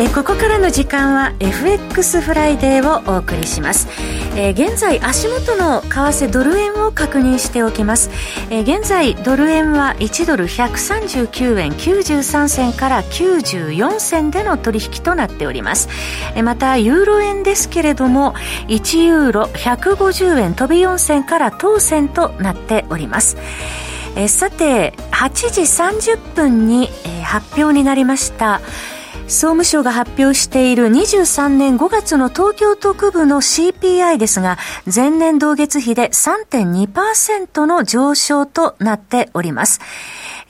え、ここからの時間は FX フライデーをお送りします、え、現在足元の為替ドル円を確認しておきます、え、現在ドル円は1ドル139円93銭から94銭での取引となっております、え、またユーロ円ですけれども1ユーロ150円飛び4銭から当銭となっております。え、さて8時30分に、え、発表になりました。総務省が発表している23年5月の東京都区部の CPI ですが、前年同月比で3.2%の上昇となっております。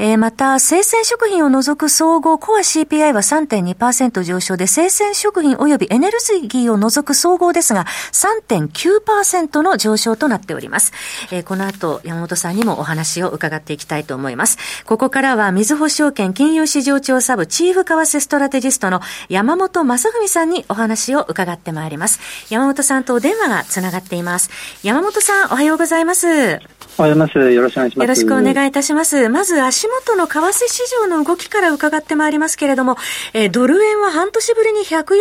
えー、また、生鮮食品を除く総合コア CPI は3.2%上昇で、生鮮食品及びエネルギーを除く総合ですが、3.9%の上昇となっております。えー、この後、山本さんにもお話を伺っていきたいと思います。ここからは、みずほ証券金融市場調査部チーフ為替ストラテジストの山本正文さんにお話を伺ってまいります。山本さんとお電話がつながっています。山本さん、おはようございます。おはようございます。よろしくお願いします。よろしくお願いいたします。まず、足元の為替市場の動きから伺ってまいりますけれども、えー、ドル円は半年ぶりに140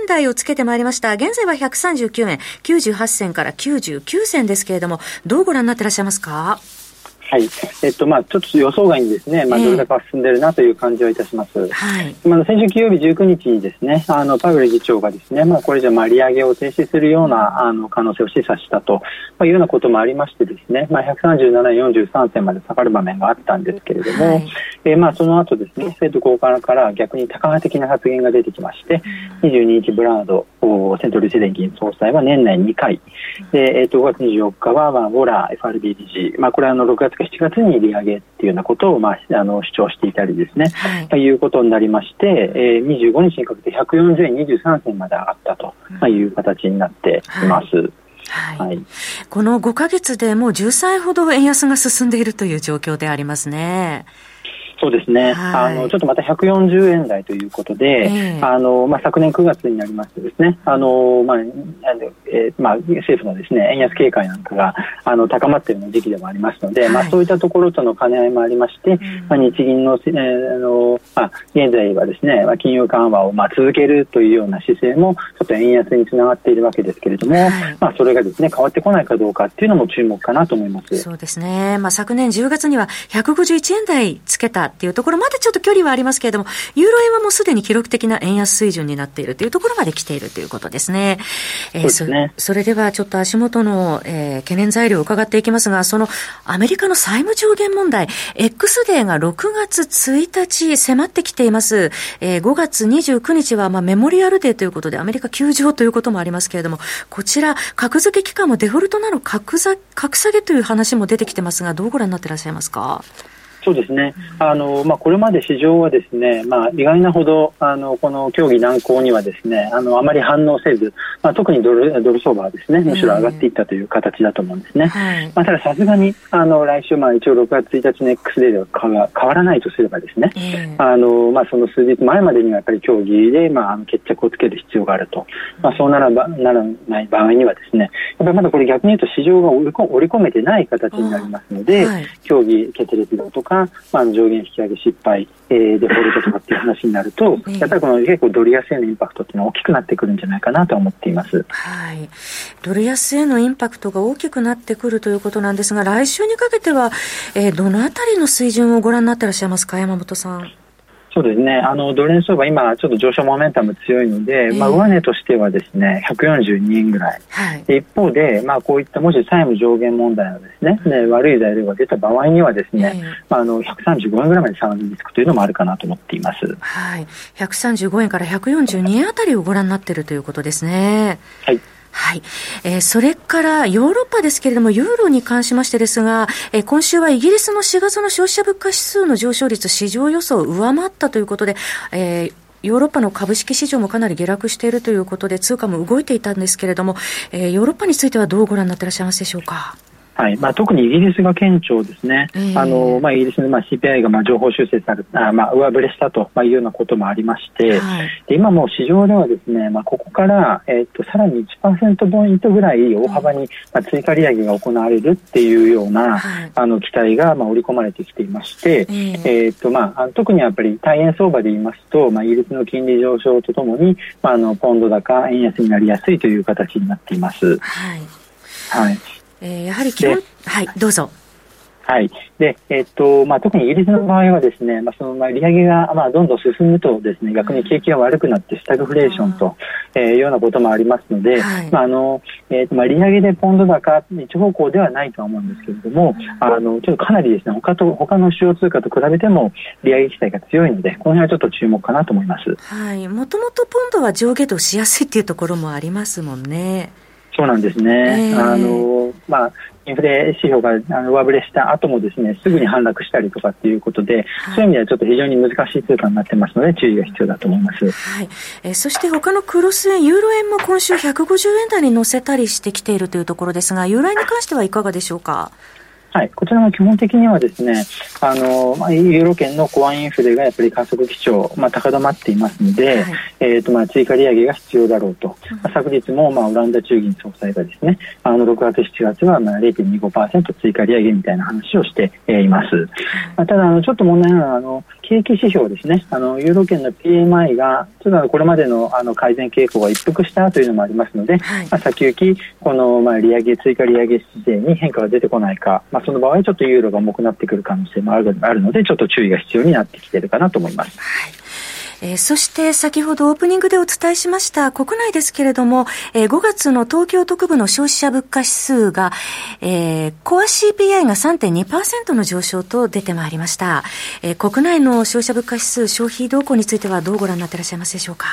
円台をつけてまいりました。現在は139円98銭から99銭ですけれども、どうご覧になってらっしゃいますか？はい、えっとまあ、ちょっと予想外にですね、まあ、ドル高進んでるなという感じはいたします。えー、はい、まあ、先週金曜日19日にですね、あのパウエル議長がですね、まあ、これじゃまあ利上げを停止するようなあの可能性を示唆したと、まあ、いうようなこともありましてですね、まあ、137円43銭まで下がる場面があったんですけれども、はい、えー、まあその後ですね、生徒交換から逆に高派的な発言が出てきまして、22日ブラードセントルシデン銀総裁は年内2回、でえー、と5月24日は、まあ、ウォラー FRB 理事、まあ、これはあの6月か7月に利上げっていうようなことを、まあ、あの主張していたりですね、はい、ということになりまして、えー、25日にかけて140円23銭まで上がったと、まあ、いう形になっています。はい。はい、この5か月でもう10歳ほど円安が進んでいるという状況でありますね。そうですね、はい、あのちょっとまた140円台ということで、えー、あのまあ、昨年9月になりましてですね、あのまあえー、まあ、政府のですね円安警戒なんかがあの高まっているような時期でもありますので、はい、まあ、そういったところとの兼ね合いもありまして、うん、まあ、日銀の,、えーあのまあ、現在はですね、まあ、金融緩和をまあ続けるというような姿勢もちょっと円安につながっているわけですけれども、はい、まあ、それがですね変わってこないかどうかっていうのも注目かなと思います。そうですね、まあ、昨年10月には151円台つけたっていうところ、まだちょっと距離はありますけれども、ユーロ円はもうすでに記録的な円安水準になっているというところまで来ているということですね。えー、そねそれではちょっと足元の、えー、懸念材料を伺っていきますが、そのアメリカの債務上限問題、X デーが6月1日迫ってきています。えー、5月29日は、まあ、メモリアルデーということで、アメリカ休場ということもありますけれども、こちら、格付け期間もデフォルトなの格下げという話も出てきてますが、どうご覧になっていらっしゃいますか？そうですね、あのまあ、これまで市場はですね、まあ、意外なほどあのこの協議難航にはですねあのあまり反応せず、まあ、特にドルドル相場はですねむしろ上がっていったという形だと思うんですね、はい、まあ、たださすがにあの来週、まあ、一応6月1日の X デーでは変わ変わらないとすればですね、あのまあ、その数日前までにはやっぱり協議で、まあ、決着をつける必要があると、まあ、そうならばならない場合にはですねやっぱりまだこれ逆に言うと市場が織り込めてない形になりますので、はい、協議決裂だとか、まあ、上限引き上げ失敗、えー、デフォルトとかっていう話になると、やっぱりこの結構ドル安へのインパクトっていうのは大きくなってくるんじゃないかなと思っています。はい。ドル安へのインパクトが大きくなってくるということなんですが、来週にかけては、えー、どのあたりの水準をご覧になっていらっしゃいますか、山本さん。そうですね、あのドル円相場、今、ちょっと上昇モメンタム強いので、えー、まあ、上値としてはですね142円ぐらい、はい、一方で、まあ、こういったもし債務上限問題のですね、ね悪い材料が出た場合には、ですね、えー、まあ、あの135円ぐらいまで下がるリスクというのもあるかなと思っています、はい、135円から142円あたりをご覧になっているということですね。はいはい。えー、それからヨーロッパですけれども、ユーロに関しましてですが、えー、今週はイギリスの4月の消費者物価指数の上昇率、市場予想を上回ったということで、えーヨーロッパの株式市場もかなり下落しているということで、通貨も動いていたんですけれども、えー、ヨーロッパについてはどうご覧になっていらっしゃいますでしょうか？はい。まあ、特にイギリスが顕著ですね、えー、あのまあ、イギリスのまあ CPI がまあ情報修正されあ、まあ、上振れしたというようなこともありまして、はい、で今もう市場ではですね、まあ、ここから、えー、っとさらに1%ポイントぐらい大幅に、まあ、追加利上げが行われるっていうような、はい、あの期待がまあ織り込まれてきていまして、えー、えー、っとまあ、特にやっぱり大円相場で言いますと、まあ、イギリスの金利上昇とともに、まあ、あのポンド高、円安になりやすいという形になっています。はい、はいえー、やはりはい、どうぞ。はい。で、えっと、まあ、特にイギリスの場合はですね、まあ、その、まあ、利上げが、まあ、どんどん進むとですね、逆に景気が悪くなってスタグフレーションと、えー、いうようなこともありますので、はい、まあ、あの、えっと、まあ、利上げでポンド高、一方向ではないとは思うんですけれども、あの、ちょっとかなりですね、他と、他の主要通貨と比べても、利上げ期待が強いので、この辺はちょっと注目かなと思います。はい。もともとポンドは上下動しやすいっていうところもありますもんね。そうなんですね。えー、あの、まあ、インフレ指標があの上振れした後もですね、すぐに反落したりとかっていうことで、はい、そういう意味ではちょっと非常に難しい通貨になってますので、注意が必要だと思います。はい。えー、そして他のクロス円、ユーロ円も今週150円台に乗せたりしてきているというところですが、ユーロ円に関してはいかがでしょうか？はい、こちらも基本的にはですね、あの、まあ、ユーロ圏のコアインフレがやっぱり加速基調、まあ、高止まっていますので、はい、えっ、ー、と、まあ、追加利上げが必要だろうと。まあ、昨日も、まあ、オランダ中銀総裁がですね、あの、6月、7月は、まあ、0.25%追加利上げみたいな話をして、えー、います。まあ、ただ、あの、ちょっと問題なのは、あの、景気指標ですね、あの、ユーロ圏の PMI が、ちょっとこれまでの、あの、改善傾向が一服したというのもありますので、はい、まあ、先行き、この、まあ、利上げ、追加利上げ姿勢に変化が出てこないか、まあ、その場合、ちょっとユーロが重くなってくる可能性もあるあるので、ちょっと注意が必要になってきているかなと思います。はいえー、そして先ほどオープニングでお伝えしました国内ですけれども、えー、5月の東京特部の消費者物価指数が、えー、コア CPI が3.2%の上昇と出てまいりました、えー、国内の消費者物価指数消費動向についてはどうご覧になっていらっしゃいますでしょうか？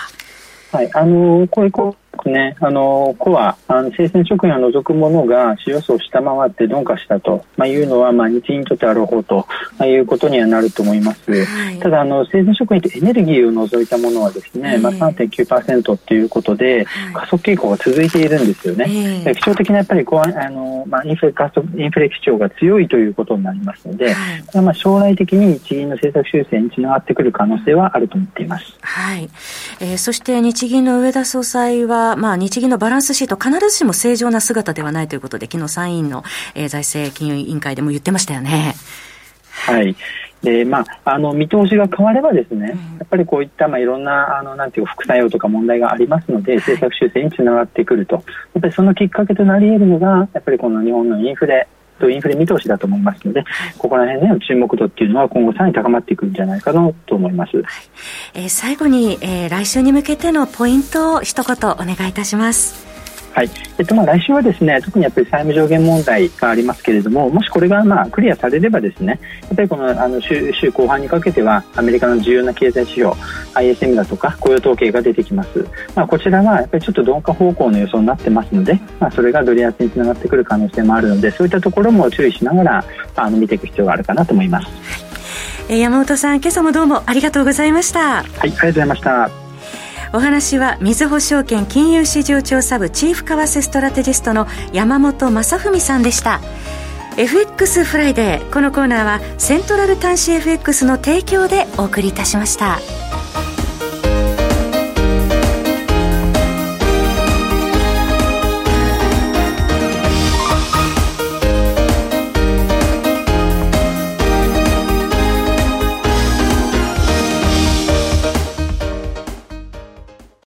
はい、あのこれこうね、あのコアあの生鮮食品を除くものが主要層を下回って鈍化したと、まあ、いうのは、まあ、日銀にとってある方と、まあ、いうことにはなると思います、はい、ただあの生鮮食品ってエネルギーを除いたものはですね、まあ、3.9%ということで、加速傾向が続いているんですよね、えー、基調的なやっぱりコアあの、まあ、インフレ加速インフレ基調が強いということになりますので、はい、まあ、将来的に日銀の政策修正につながってくる可能性はあると思っています、はい。えー、そして日銀の上田総裁は、まあ、日銀のバランスシート、必ずしも正常な姿ではないということで、昨日参院の、えー、財政金融委員会でも言ってましたよね。はい。でまあ、あの見通しが変わればですね、やっぱりこういった、まあ、いろんなあのなんていう副作用とか問題がありますので政策修正につながってくるとやっぱりそのきっかけとなり得るのがやっぱりこの日本のインフレとインフレ見通しだと思いますので、ここら辺での注目度っていうのは今後さらに高まっていくんじゃないかなと思います。はい、えー、最後に、えー、来週に向けてのポイントを一言お願いいたします。はい、えっとまあ来週はですね特にやっぱり債務上限問題がありますけれどももしこれがまあクリアされればですねやっぱりこのあの週週後半にかけてはアメリカの重要な経済指標 ISM だとか雇用統計が出てきます、まあ、こちらはやっぱりちょっと鈍化方向の予想になってますので、まあ、それがドル安につながってくる可能性もあるのでそういったところも注意しながらあの見ていく必要があるかなと思います。え山本さん今朝もどうもありがとうございました。はいありがとうございましたお話はみずほ証券金融市場調査部チーフ為替ストラテジストの山本正文さんでした FX フライデーこのコーナーはセントラル短資 FX の提供でお送りいたしました。